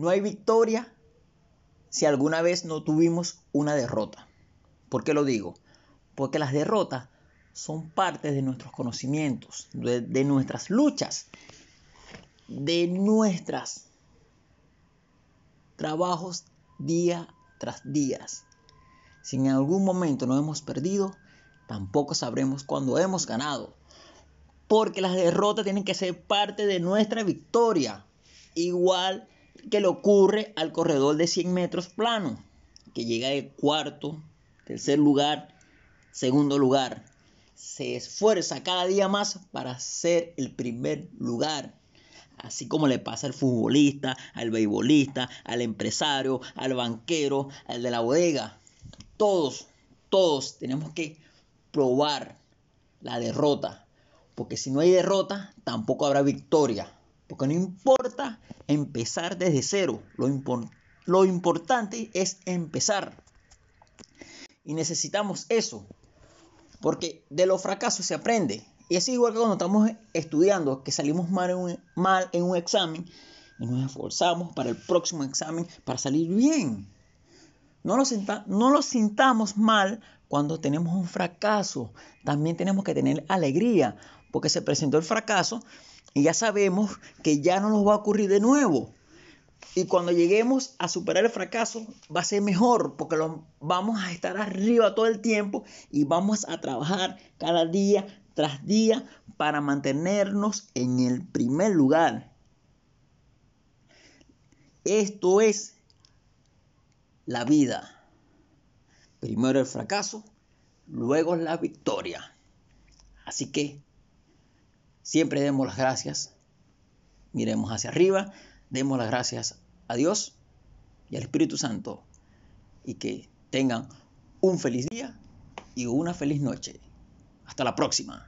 no hay victoria si alguna vez no tuvimos una derrota. ¿Por qué lo digo? Porque las derrotas son parte de nuestros conocimientos, de, nuestras luchas, de nuestros trabajos día tras día. Si en algún momento nos hemos perdido, tampoco sabremos cuándo hemos ganado. Porque las derrotas tienen que ser parte de nuestra victoria. Igual que le ocurre al corredor de 100 metros plano, que llega de cuarto, tercer lugar, segundo lugar. Se esfuerza cada día más para ser el primer lugar. Así como le pasa al futbolista, al beisbolista, al empresario, al banquero, al de la bodega. Todos, todos tenemos que probar la derrota. Porque si no hay derrota, tampoco habrá victoria. Porque no importa empezar desde cero. Lo, lo importante es empezar. Y necesitamos eso. Porque de los fracasos se aprende. Y es igual que cuando estamos estudiando, que salimos mal en un, mal en un examen y nos esforzamos para el próximo examen para salir bien. No lo, no lo sintamos mal cuando tenemos un fracaso. También tenemos que tener alegría porque se presentó el fracaso y ya sabemos que ya no nos va a ocurrir de nuevo. Y cuando lleguemos a superar el fracaso, va a ser mejor porque vamos a estar arriba todo el tiempo y vamos a trabajar cada día tras día para mantenernos en el primer lugar. Esto es la vida. Primero el fracaso, luego la victoria. Así que Siempre demos las gracias. Miremos hacia arriba, demos las gracias a Dios y al Espíritu Santo. Y que tengan un feliz día y una feliz noche. Hasta la próxima.